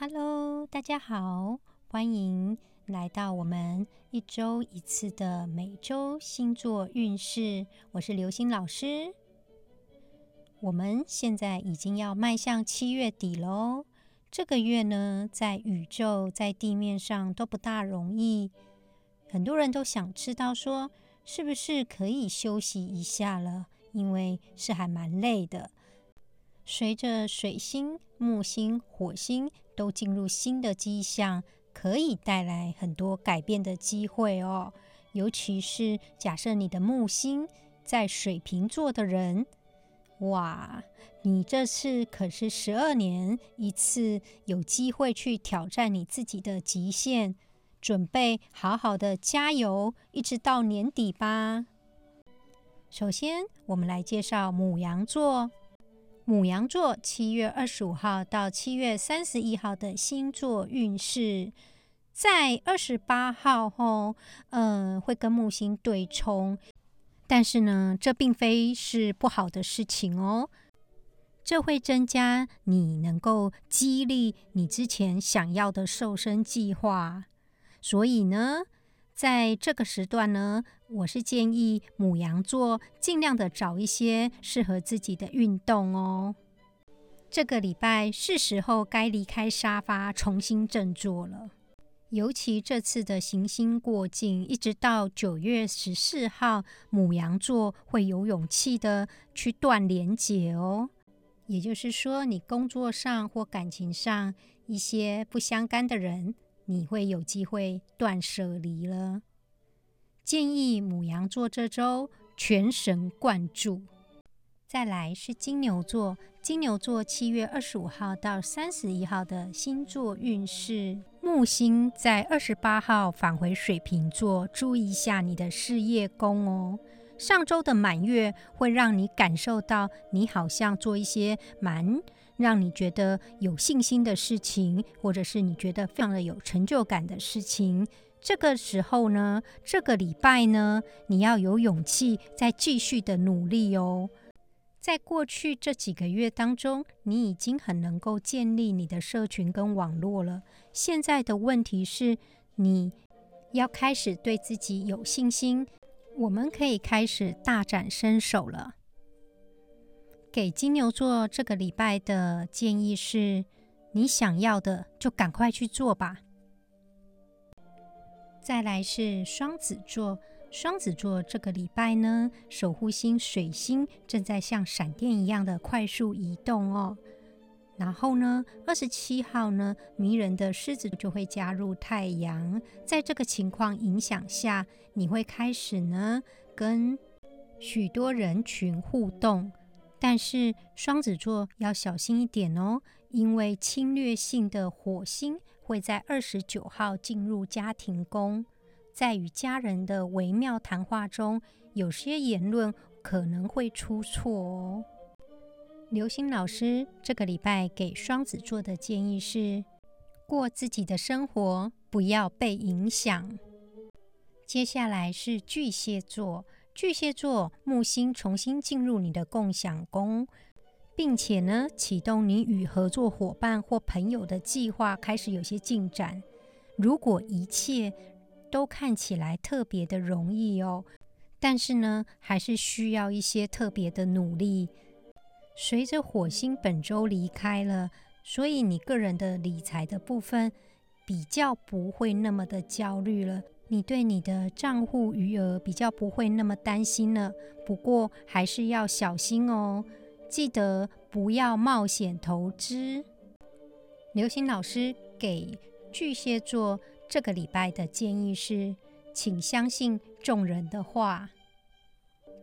Hello，大家好，欢迎来到我们一周一次的每周星座运势。我是刘星老师。我们现在已经要迈向七月底喽。这个月呢，在宇宙、在地面上都不大容易。很多人都想知道，说是不是可以休息一下了？因为是还蛮累的。随着水星、木星、火星都进入新的迹象，可以带来很多改变的机会哦。尤其是假设你的木星在水瓶座的人，哇，你这次可是十二年一次有机会去挑战你自己的极限，准备好好的加油，一直到年底吧。首先，我们来介绍母羊座。母羊座七月二十五号到七月三十一号的星座运势，在二十八号后，嗯，会跟木星对冲，但是呢，这并非是不好的事情哦。这会增加你能够激励你之前想要的瘦身计划，所以呢。在这个时段呢，我是建议母羊座尽量的找一些适合自己的运动哦。这个礼拜是时候该离开沙发，重新振作了。尤其这次的行星过境，一直到九月十四号，母羊座会有勇气的去断连结哦。也就是说，你工作上或感情上一些不相干的人。你会有机会断舍离了。建议母羊座这周全神贯注。再来是金牛座，金牛座七月二十五号到三十一号的星座运势。木星在二十八号返回水瓶座，注意一下你的事业宫哦。上周的满月会让你感受到，你好像做一些蛮。让你觉得有信心的事情，或者是你觉得非常的有成就感的事情，这个时候呢，这个礼拜呢，你要有勇气再继续的努力哦。在过去这几个月当中，你已经很能够建立你的社群跟网络了。现在的问题是，你要开始对自己有信心，我们可以开始大展身手了。给金牛座这个礼拜的建议是：你想要的就赶快去做吧。再来是双子座，双子座这个礼拜呢，守护星水星正在像闪电一样的快速移动哦。然后呢，二十七号呢，迷人的狮子就会加入太阳，在这个情况影响下，你会开始呢跟许多人群互动。但是双子座要小心一点哦，因为侵略性的火星会在二十九号进入家庭宫，在与家人的微妙谈话中，有些言论可能会出错哦。刘星老师这个礼拜给双子座的建议是：过自己的生活，不要被影响。接下来是巨蟹座。巨蟹座木星重新进入你的共享宫，并且呢，启动你与合作伙伴或朋友的计划开始有些进展。如果一切都看起来特别的容易哦，但是呢，还是需要一些特别的努力。随着火星本周离开了，所以你个人的理财的部分比较不会那么的焦虑了。你对你的账户余额比较不会那么担心了，不过还是要小心哦，记得不要冒险投资。刘星老师给巨蟹座这个礼拜的建议是，请相信众人的话。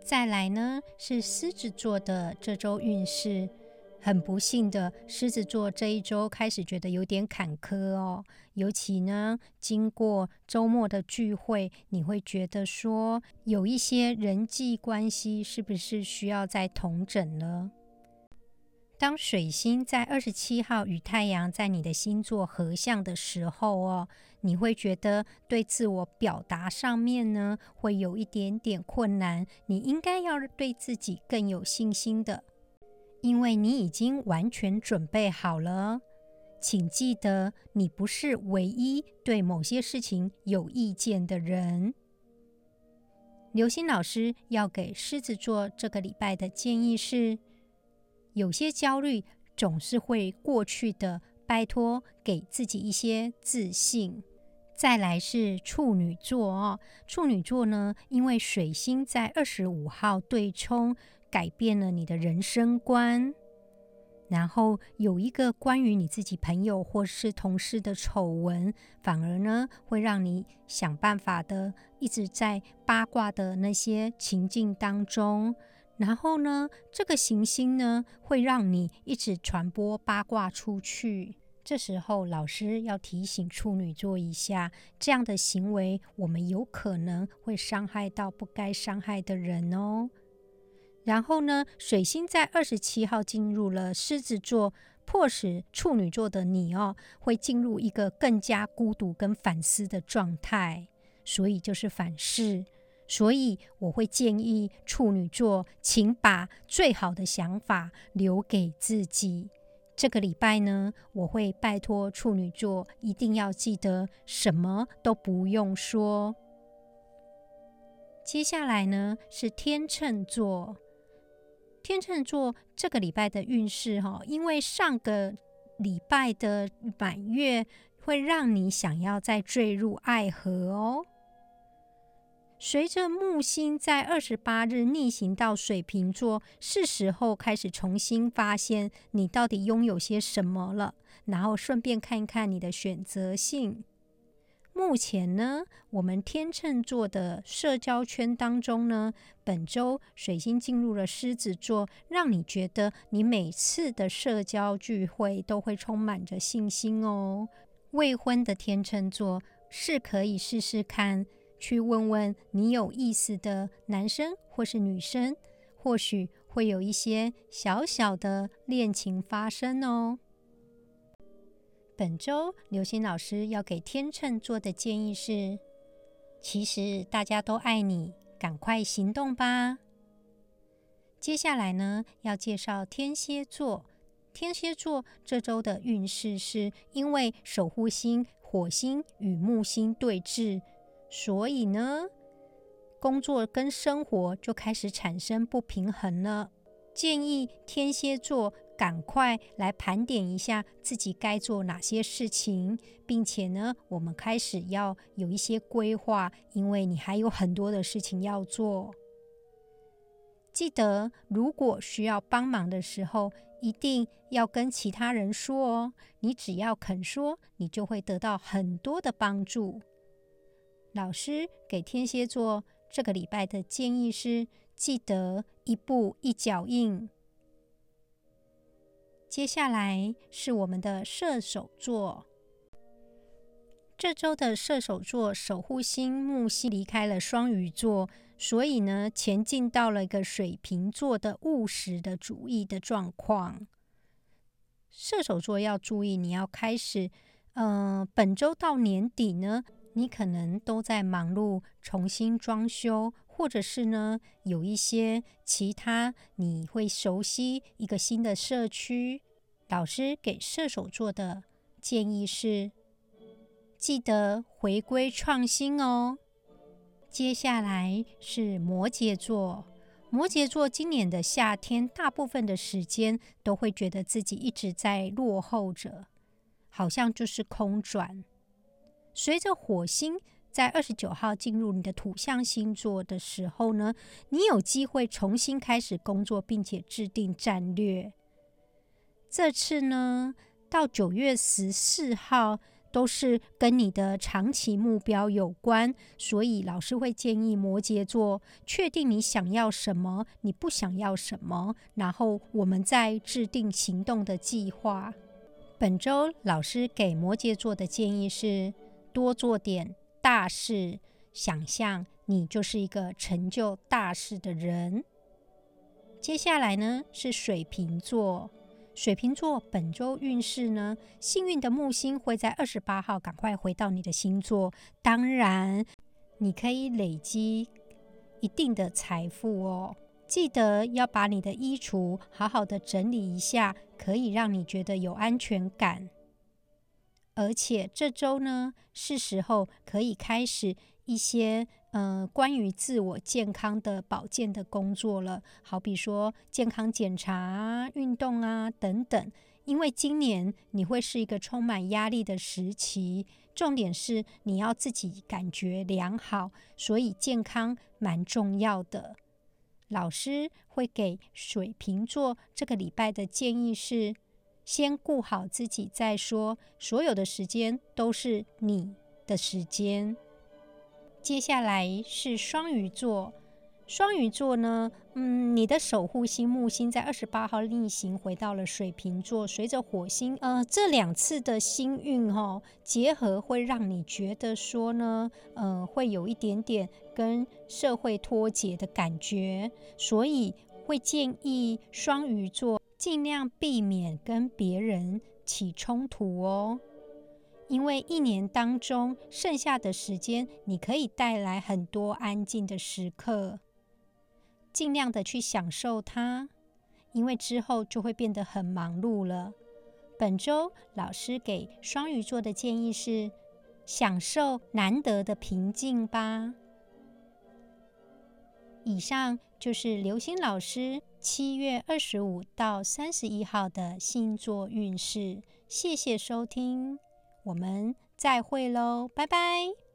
再来呢是狮子座的这周运势。很不幸的，狮子座这一周开始觉得有点坎坷哦。尤其呢，经过周末的聚会，你会觉得说有一些人际关系是不是需要再同整了？当水星在二十七号与太阳在你的星座合相的时候哦，你会觉得对自我表达上面呢会有一点点困难。你应该要对自己更有信心的。因为你已经完全准备好了，请记得，你不是唯一对某些事情有意见的人。刘星老师要给狮子座这个礼拜的建议是：有些焦虑总是会过去的，拜托给自己一些自信。再来是处女座哦，处女座呢，因为水星在二十五号对冲，改变了你的人生观。然后有一个关于你自己朋友或是同事的丑闻，反而呢会让你想办法的一直在八卦的那些情境当中。然后呢，这个行星呢会让你一直传播八卦出去。这时候老师要提醒处女座一下，这样的行为我们有可能会伤害到不该伤害的人哦。然后呢，水星在二十七号进入了狮子座，迫使处女座的你哦，会进入一个更加孤独跟反思的状态，所以就是反噬。所以我会建议处女座，请把最好的想法留给自己。这个礼拜呢，我会拜托处女座，一定要记得什么都不用说。接下来呢，是天秤座。天秤座这个礼拜的运势哈，因为上个礼拜的满月会让你想要再坠入爱河哦。随着木星在二十八日逆行到水瓶座，是时候开始重新发现你到底拥有些什么了，然后顺便看一看你的选择性。目前呢，我们天秤座的社交圈当中呢，本周水星进入了狮子座，让你觉得你每次的社交聚会都会充满着信心哦。未婚的天秤座是可以试试看，去问问你有意思的男生或是女生，或许会有一些小小的恋情发生哦。本周刘星老师要给天秤座的建议是：其实大家都爱你，赶快行动吧。接下来呢，要介绍天蝎座。天蝎座这周的运势是因为守护星火星与木星对峙，所以呢，工作跟生活就开始产生不平衡了。建议天蝎座。赶快来盘点一下自己该做哪些事情，并且呢，我们开始要有一些规划，因为你还有很多的事情要做。记得，如果需要帮忙的时候，一定要跟其他人说哦。你只要肯说，你就会得到很多的帮助。老师给天蝎座这个礼拜的建议是：记得一步一脚印。接下来是我们的射手座。这周的射手座守护星木星离开了双鱼座，所以呢，前进到了一个水瓶座的务实的主义的状况。射手座要注意，你要开始，呃，本周到年底呢，你可能都在忙碌重新装修，或者是呢，有一些其他你会熟悉一个新的社区。老师给射手座的建议是：记得回归创新哦。接下来是摩羯座，摩羯座今年的夏天，大部分的时间都会觉得自己一直在落后着，好像就是空转。随着火星在二十九号进入你的土象星座的时候呢，你有机会重新开始工作，并且制定战略。这次呢，到九月十四号都是跟你的长期目标有关，所以老师会建议摩羯座确定你想要什么，你不想要什么，然后我们再制定行动的计划。本周老师给摩羯座的建议是多做点大事，想象你就是一个成就大事的人。接下来呢是水瓶座。水瓶座本周运势呢？幸运的木星会在二十八号赶快回到你的星座，当然你可以累积一定的财富哦。记得要把你的衣橱好好的整理一下，可以让你觉得有安全感。而且这周呢是时候可以开始一些呃关于自我健康的保健的工作了，好比说健康检查、运动啊等等。因为今年你会是一个充满压力的时期，重点是你要自己感觉良好，所以健康蛮重要的。老师会给水瓶座这个礼拜的建议是：先顾好自己再说，所有的时间都是你的时间。接下来是双鱼座。双鱼座呢，嗯，你的守护星木星在二十八号逆行回到了水瓶座，随着火星，呃，这两次的星运哈结合，会让你觉得说呢，呃，会有一点点跟社会脱节的感觉，所以会建议双鱼座尽量避免跟别人起冲突哦，因为一年当中剩下的时间，你可以带来很多安静的时刻。尽量的去享受它，因为之后就会变得很忙碌了。本周老师给双鱼座的建议是：享受难得的平静吧。以上就是刘星老师七月二十五到三十一号的星座运势。谢谢收听，我们再会喽，拜拜。